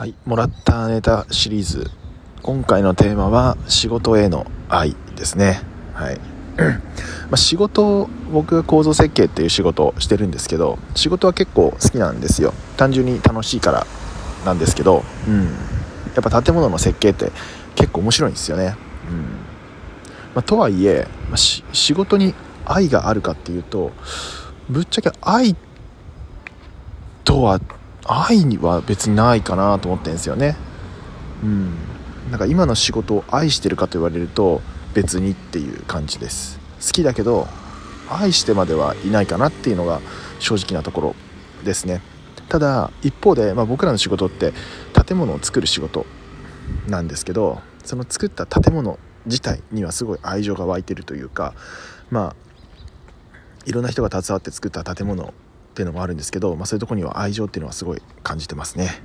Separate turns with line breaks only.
はい、もらったネタシリーズ。今回のテーマは仕事への愛ですね。はい。まあ仕事僕が構造設計っていう仕事をしてるんですけど仕事は結構好きなんですよ。単純に楽しいからなんですけど、うん、やっぱ建物の設計って結構面白いんですよね、うん。まあ、とはいえ、まあ、仕事に愛があるかっていうとぶっちゃけ愛とは愛には別にないかなと思ってるんですよね。うん。なんか今の仕事を愛してるかと言われると別にっていう感じです。好きだけど愛してまではいないかなっていうのが正直なところですね。ただ一方で、まあ、僕らの仕事って建物を作る仕事なんですけどその作った建物自体にはすごい愛情が湧いてるというかまあいろんな人が携わって作った建物っていうのもあるんですけど、まあ、そういうとこには愛情っていうのはすごい感じてますね。